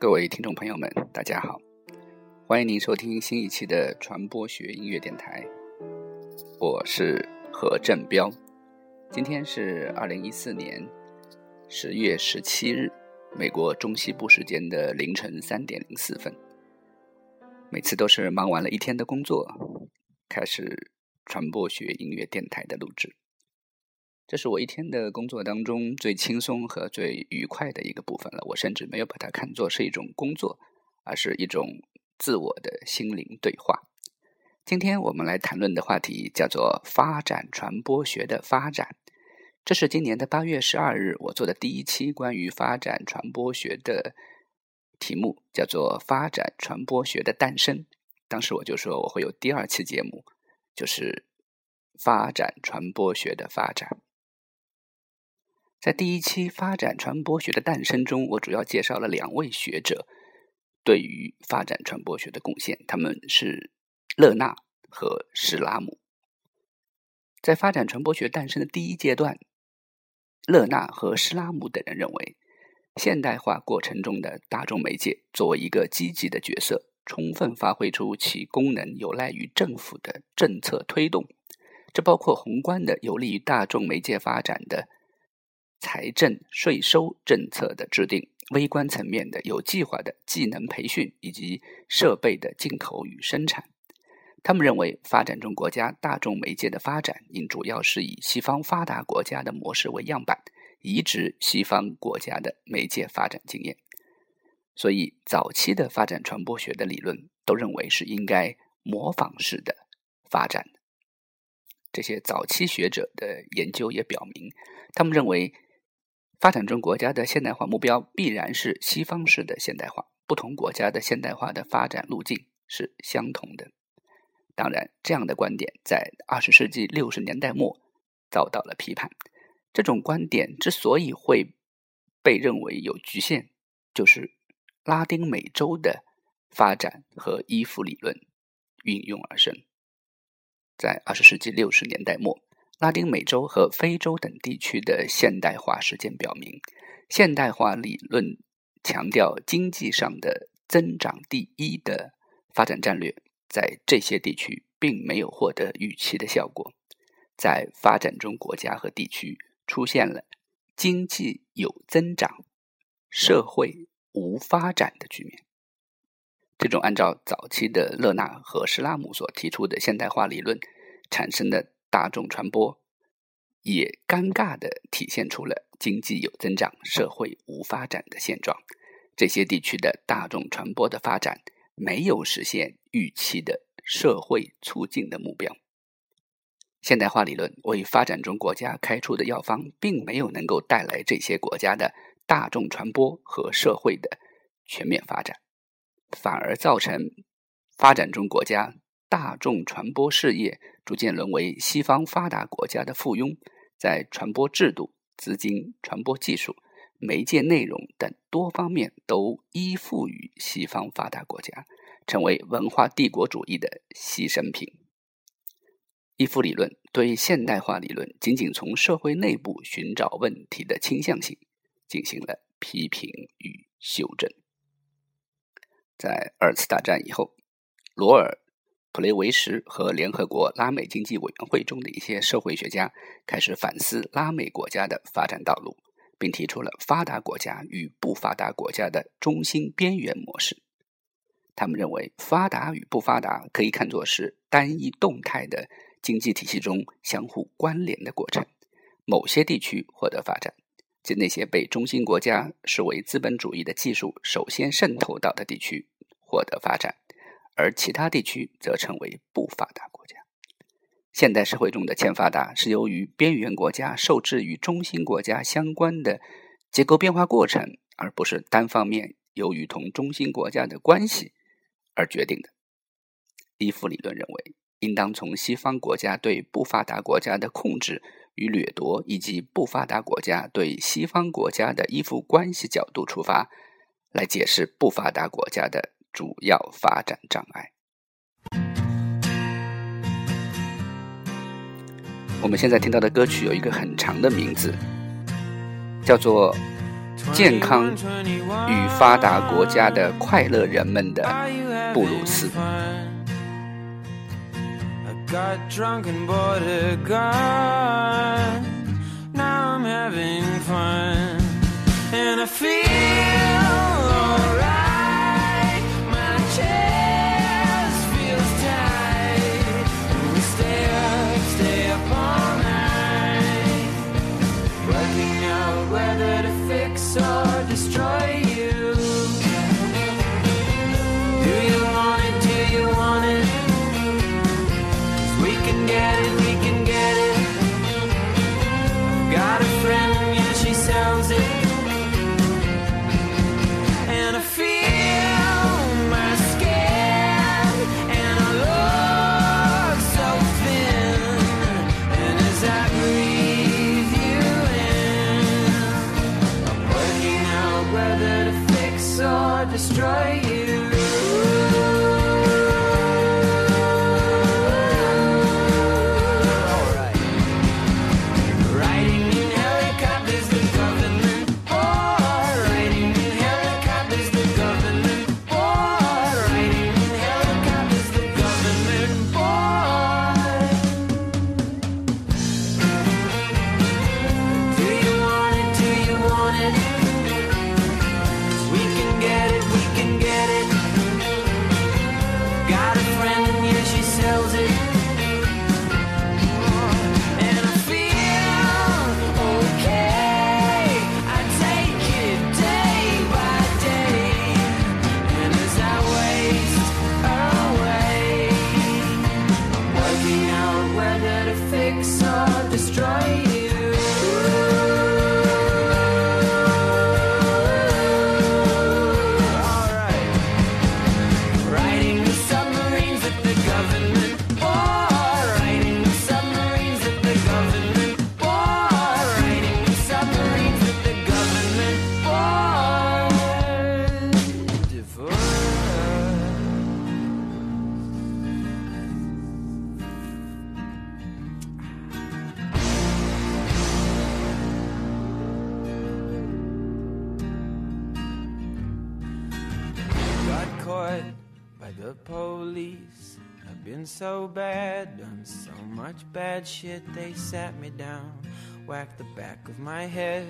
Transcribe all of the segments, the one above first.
各位听众朋友们，大家好，欢迎您收听新一期的传播学音乐电台，我是何振彪。今天是二零一四年十月十七日，美国中西部时间的凌晨三点零四分。每次都是忙完了一天的工作，开始传播学音乐电台的录制。这是我一天的工作当中最轻松和最愉快的一个部分了。我甚至没有把它看作是一种工作，而是一种自我的心灵对话。今天我们来谈论的话题叫做“发展传播学的发展”。这是今年的八月十二日我做的第一期关于发展传播学的题目，叫做“发展传播学的诞生”。当时我就说我会有第二期节目，就是“发展传播学的发展”。在第一期发展传播学的诞生中，我主要介绍了两位学者对于发展传播学的贡献，他们是勒纳和施拉姆。在发展传播学诞生的第一阶段，勒纳和施拉姆等人认为，现代化过程中的大众媒介作为一个积极的角色，充分发挥出其功能，有赖于政府的政策推动，这包括宏观的有利于大众媒介发展的。财政税收政策的制定，微观层面的有计划的技能培训以及设备的进口与生产。他们认为，发展中国家大众媒介的发展应主要是以西方发达国家的模式为样板，移植西方国家的媒介发展经验。所以，早期的发展传播学的理论都认为是应该模仿式的发展。这些早期学者的研究也表明，他们认为。发展中国家的现代化目标必然是西方式的现代化，不同国家的现代化的发展路径是相同的。当然，这样的观点在二十世纪六十年代末遭到了批判。这种观点之所以会被认为有局限，就是拉丁美洲的发展和依附理论运用而生。在二十世纪六十年代末。拉丁美洲和非洲等地区的现代化实践表明，现代化理论强调经济上的增长第一的发展战略，在这些地区并没有获得预期的效果。在发展中国家和地区出现了经济有增长、社会无发展的局面。这种按照早期的勒纳和施拉姆所提出的现代化理论产生的。大众传播也尴尬的体现出了经济有增长、社会无发展的现状。这些地区的大众传播的发展没有实现预期的社会促进的目标。现代化理论为发展中国家开出的药方，并没有能够带来这些国家的大众传播和社会的全面发展，反而造成发展中国家。大众传播事业逐渐沦为西方发达国家的附庸，在传播制度、资金、传播技术、媒介内容等多方面都依附于西方发达国家，成为文化帝国主义的牺牲品。依附理论对现代化理论仅仅从社会内部寻找问题的倾向性进行了批评与修正。在二次大战以后，罗尔。普雷维什和联合国拉美经济委员会中的一些社会学家开始反思拉美国家的发展道路，并提出了发达国家与不发达国家的中心边缘模式。他们认为，发达与不发达可以看作是单一动态的经济体系中相互关联的过程。某些地区获得发展，即那些被中心国家视为资本主义的技术首先渗透到的地区获得发展。而其他地区则成为不发达国家。现代社会中的欠发达是由于边缘国家受制于中心国家相关的结构变化过程，而不是单方面由于同中心国家的关系而决定的。依附理论认为，应当从西方国家对不发达国家的控制与掠夺，以及不发达国家对西方国家的依附关系角度出发，来解释不发达国家的。主要发展障碍。我们现在听到的歌曲有一个很长的名字，叫做《健康与发达国家的快乐人们的布鲁斯。so so bad, done so much bad shit. They sat me down, whacked the back of my head.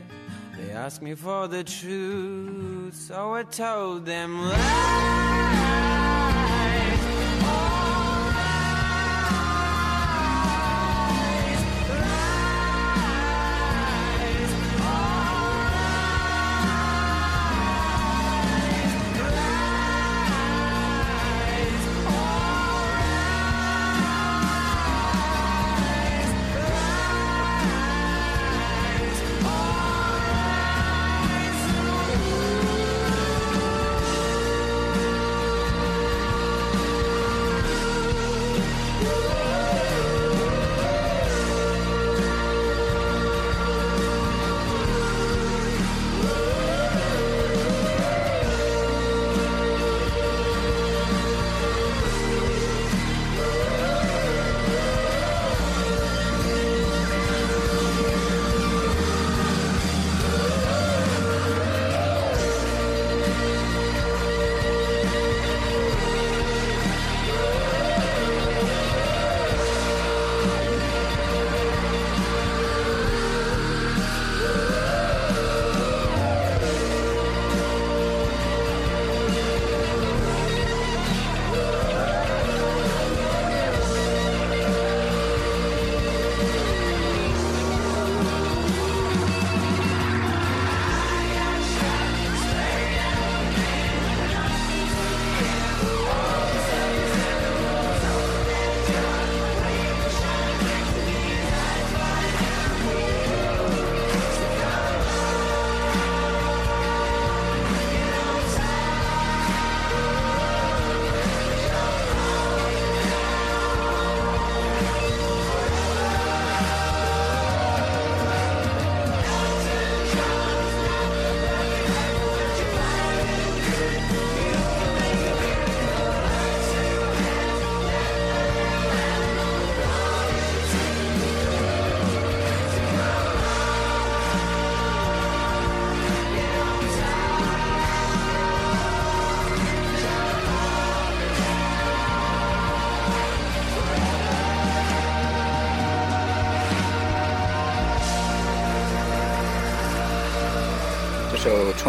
They asked me for the truth, so I told them lies.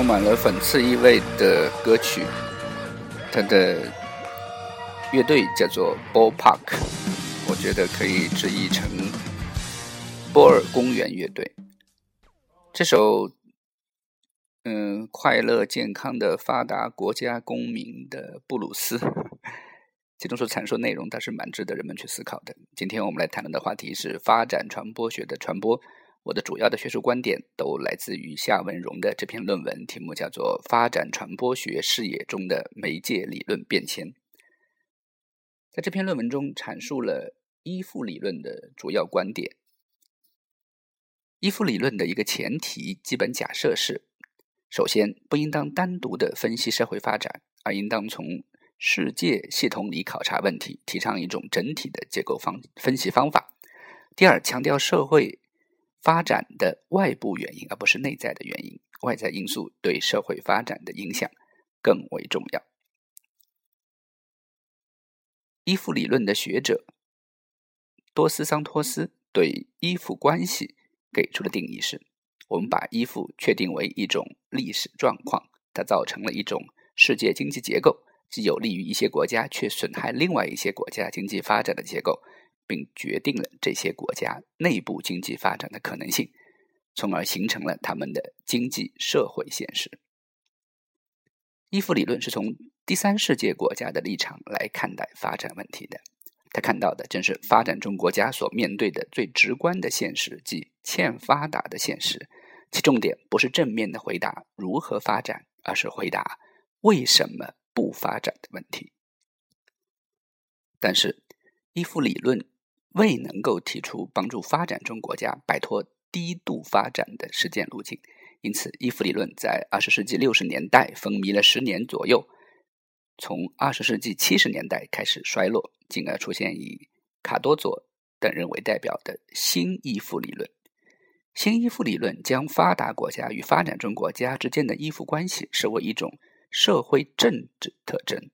充满了讽刺意味的歌曲，它的乐队叫做 Ball Park，我觉得可以直译成波尔公园乐队。这首嗯，快乐健康的发达国家公民的布鲁斯，其中所阐述内容，它是蛮值得人们去思考的。今天我们来谈论的话题是发展传播学的传播。我的主要的学术观点都来自于夏文荣的这篇论文，题目叫做《发展传播学视野中的媒介理论变迁》。在这篇论文中，阐述了依附理论的主要观点。依附理论的一个前提基本假设是：首先，不应当单独的分析社会发展，而应当从世界系统里考察问题，提倡一种整体的结构方分析方法。第二，强调社会。发展的外部原因，而不是内在的原因。外在因素对社会发展的影响更为重要。依附理论的学者多斯桑托斯对依附关系给出的定义是：我们把依附确定为一种历史状况，它造成了一种世界经济结构，既有利于一些国家，却损害另外一些国家经济发展的结构。并决定了这些国家内部经济发展的可能性，从而形成了他们的经济社会现实。依附理论是从第三世界国家的立场来看待发展问题的。他看到的正是发展中国家所面对的最直观的现实，即欠发达的现实。其重点不是正面的回答如何发展，而是回答为什么不发展的问题。但是，依附理论。未能够提出帮助发展中国家摆脱低度发展的实践路径，因此依附理论在二十世纪六十年代风靡了十年左右，从二十世纪七十年代开始衰落，进而出现以卡多佐等人为代表的新依附理论。新依附理论将发达国家与发展中国家之间的依附关系视为一种社会政治特征。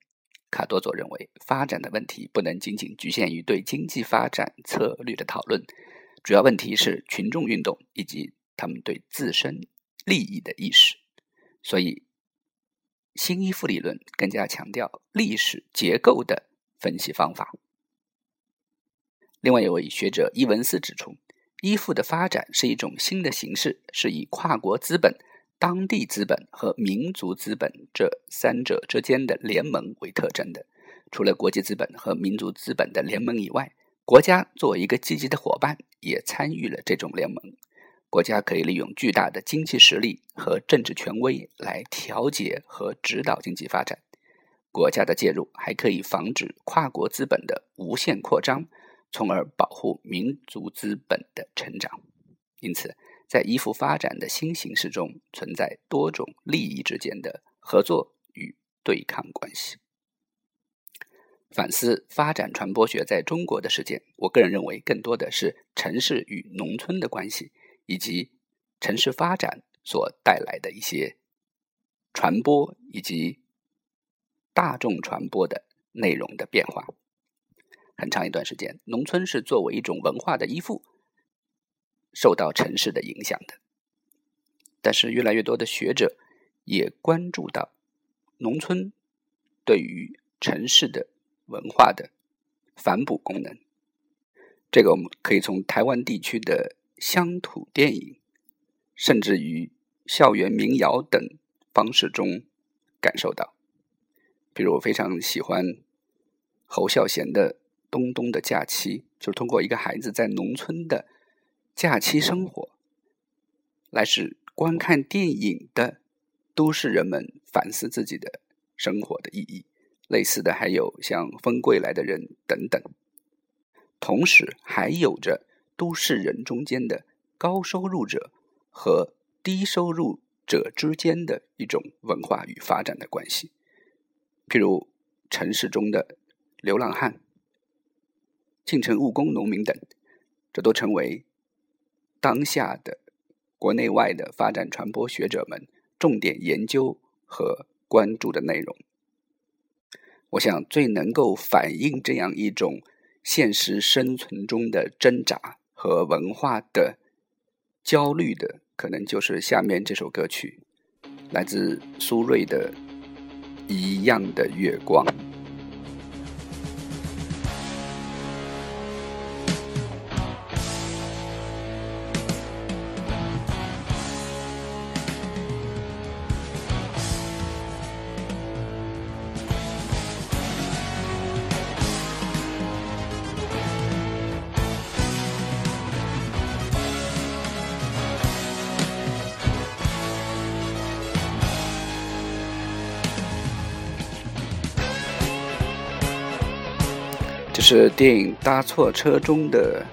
卡多佐认为，发展的问题不能仅仅局限于对经济发展策略的讨论，主要问题是群众运动以及他们对自身利益的意识。所以，新依附理论更加强调历史结构的分析方法。另外一位学者伊文斯指出，依附的发展是一种新的形式，是以跨国资本。当地资本和民族资本这三者之间的联盟为特征的。除了国际资本和民族资本的联盟以外，国家作为一个积极的伙伴，也参与了这种联盟。国家可以利用巨大的经济实力和政治权威来调节和指导经济发展。国家的介入还可以防止跨国资本的无限扩张，从而保护民族资本的成长。因此。在依附发展的新形势中，存在多种利益之间的合作与对抗关系。反思发展传播学在中国的实践，我个人认为，更多的是城市与农村的关系，以及城市发展所带来的一些传播以及大众传播的内容的变化。很长一段时间，农村是作为一种文化的依附。受到城市的影响的，但是越来越多的学者也关注到农村对于城市的文化的反哺功能。这个我们可以从台湾地区的乡土电影，甚至于校园民谣等方式中感受到。比如我非常喜欢侯孝贤的《东东的假期》，就是通过一个孩子在农村的。假期生活，来使观看电影的都市人们反思自己的生活的意义。类似的还有像《风归来的人》等等。同时，还有着都市人中间的高收入者和低收入者之间的一种文化与发展的关系。譬如城市中的流浪汉、进城务工农民等，这都成为。当下的国内外的发展传播学者们重点研究和关注的内容。我想最能够反映这样一种现实生存中的挣扎和文化的焦虑的可能就是下面这首歌曲来自苏芮的一样的月光。是电影搭错车中的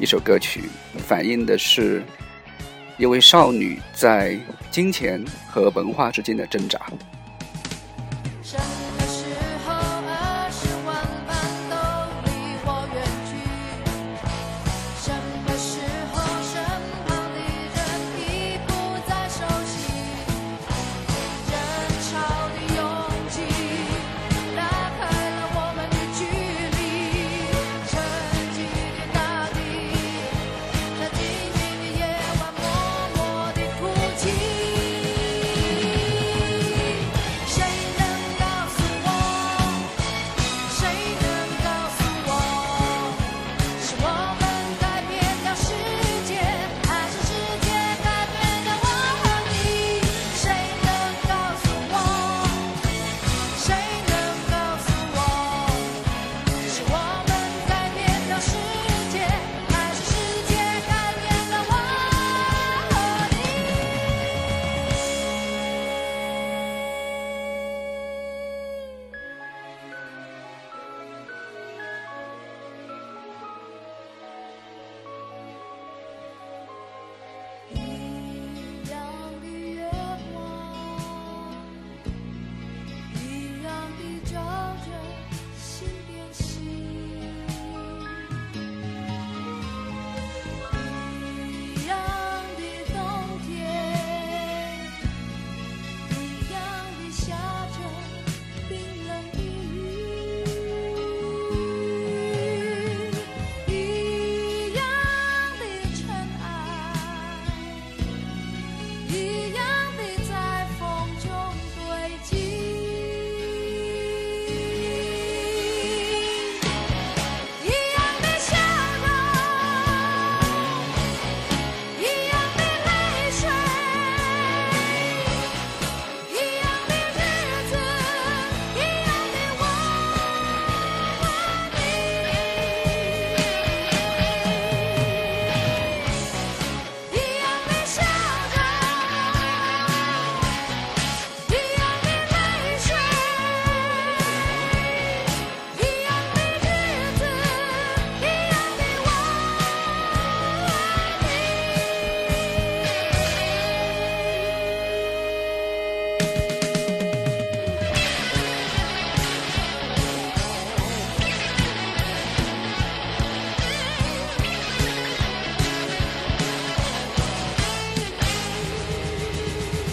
一首歌曲反映的是一位少女在金钱和文化之间的挣扎。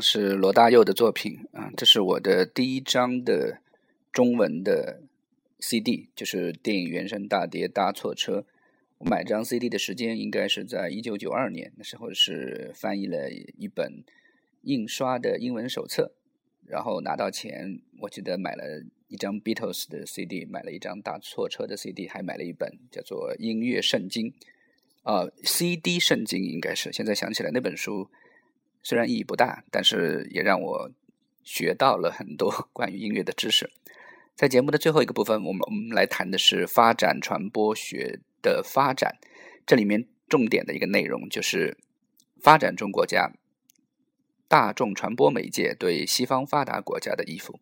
是罗大佑的作品啊，这是我的第一张的中文的 CD，就是电影原声大碟《搭错车》。我买张 CD 的时间应该是在一九九二年，那时候是翻译了一本印刷的英文手册，然后拿到钱，我记得买了一张 Beatles 的 CD，买了一张搭错车的 CD，还买了一本叫做《音乐圣经》啊，CD 圣经应该是。现在想起来那本书虽然意义不大，但是也让我学到了很多 关于音乐的知识。在节目的最后一个部分，我们我们来谈的是发展传播学。的发展，这里面重点的一个内容就是发展中国家大众传播媒介对西方发达国家的依附。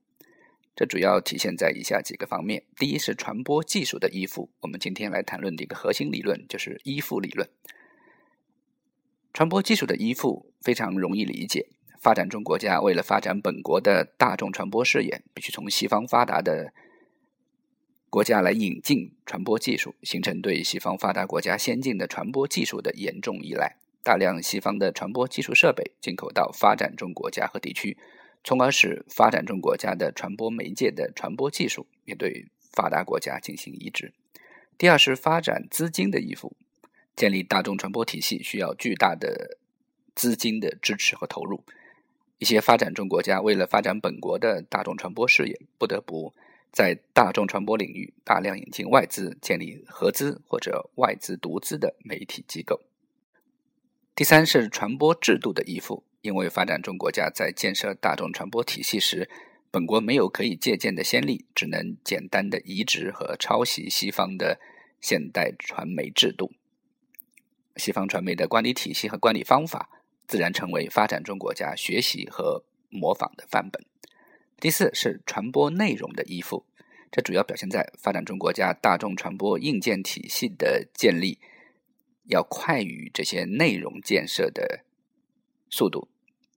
这主要体现在以下几个方面：第一是传播技术的依附。我们今天来谈论的一个核心理论就是依附理论。传播技术的依附非常容易理解。发展中国家为了发展本国的大众传播事业，必须从西方发达的。国家来引进传播技术，形成对西方发达国家先进的传播技术的严重依赖。大量西方的传播技术设备进口到发展中国家和地区，从而使发展中国家的传播媒介的传播技术也对发达国家进行移植。第二是发展资金的依附，建立大众传播体系需要巨大的资金的支持和投入。一些发展中国家为了发展本国的大众传播事业，不得不。在大众传播领域大量引进外资，建立合资或者外资独资的媒体机构。第三是传播制度的依附，因为发展中国家在建设大众传播体系时，本国没有可以借鉴的先例，只能简单的移植和抄袭西方的现代传媒制度。西方传媒的管理体系和管理方法，自然成为发展中国家学习和模仿的范本。第四是传播内容的依附，这主要表现在发展中国家大众传播硬件体系的建立要快于这些内容建设的速度，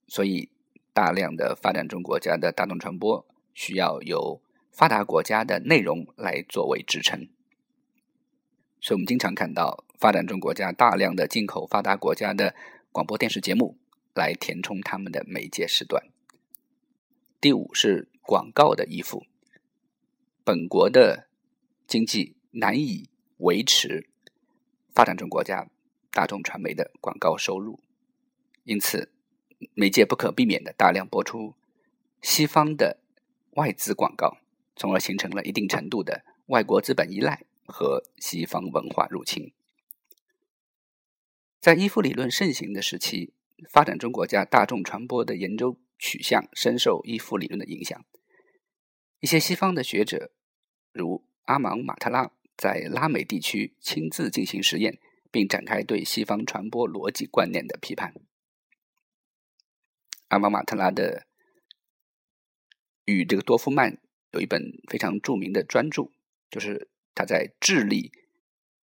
所以大量的发展中国家的大众传播需要由发达国家的内容来作为支撑，所以我们经常看到发展中国家大量的进口发达国家的广播电视节目来填充他们的媒介时段。第五是广告的依附，本国的经济难以维持发展中国家大众传媒的广告收入，因此媒介不可避免的大量播出西方的外资广告，从而形成了一定程度的外国资本依赖和西方文化入侵。在依附理论盛行的时期，发展中国家大众传播的研究。取向深受依附理论的影响。一些西方的学者，如阿芒马特拉，在拉美地区亲自进行实验，并展开对西方传播逻辑观念的批判。阿芒马特拉的与这个多夫曼有一本非常著名的专著，就是他在智利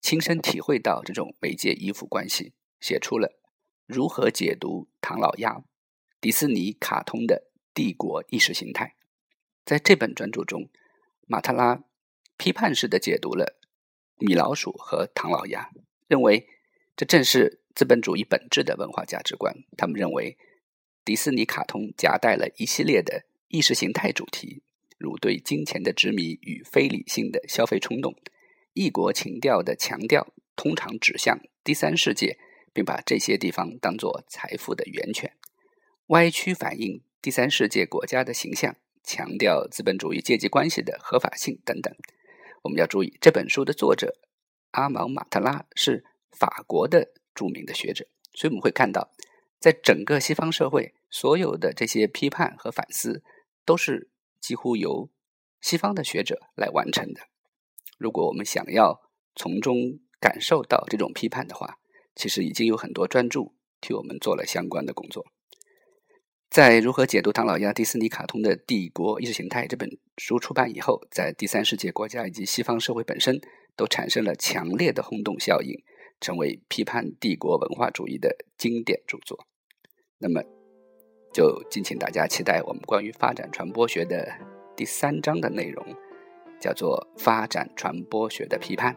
亲身体会到这种媒介依附关系，写出了如何解读唐老鸭。迪士尼卡通的帝国意识形态，在这本专著中，马特拉批判式的解读了米老鼠和唐老鸭，认为这正是资本主义本质的文化价值观。他们认为，迪士尼卡通夹带了一系列的意识形态主题，如对金钱的执迷与非理性的消费冲动，异国情调的强调通常指向第三世界，并把这些地方当作财富的源泉。歪曲反映第三世界国家的形象，强调资本主义阶级关系的合法性等等。我们要注意，这本书的作者阿芒马特拉是法国的著名的学者，所以我们会看到，在整个西方社会，所有的这些批判和反思都是几乎由西方的学者来完成的。如果我们想要从中感受到这种批判的话，其实已经有很多专著替我们做了相关的工作。在如何解读唐老鸭、迪士尼卡通的帝国意识形态这本书出版以后，在第三世界国家以及西方社会本身都产生了强烈的轰动效应，成为批判帝国文化主义的经典著作。那么，就敬请大家期待我们关于发展传播学的第三章的内容，叫做“发展传播学的批判”，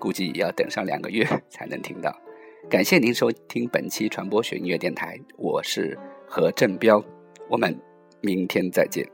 估计要等上两个月才能听到。感谢您收听本期传播学音乐电台，我是。何振彪，我们明天再见。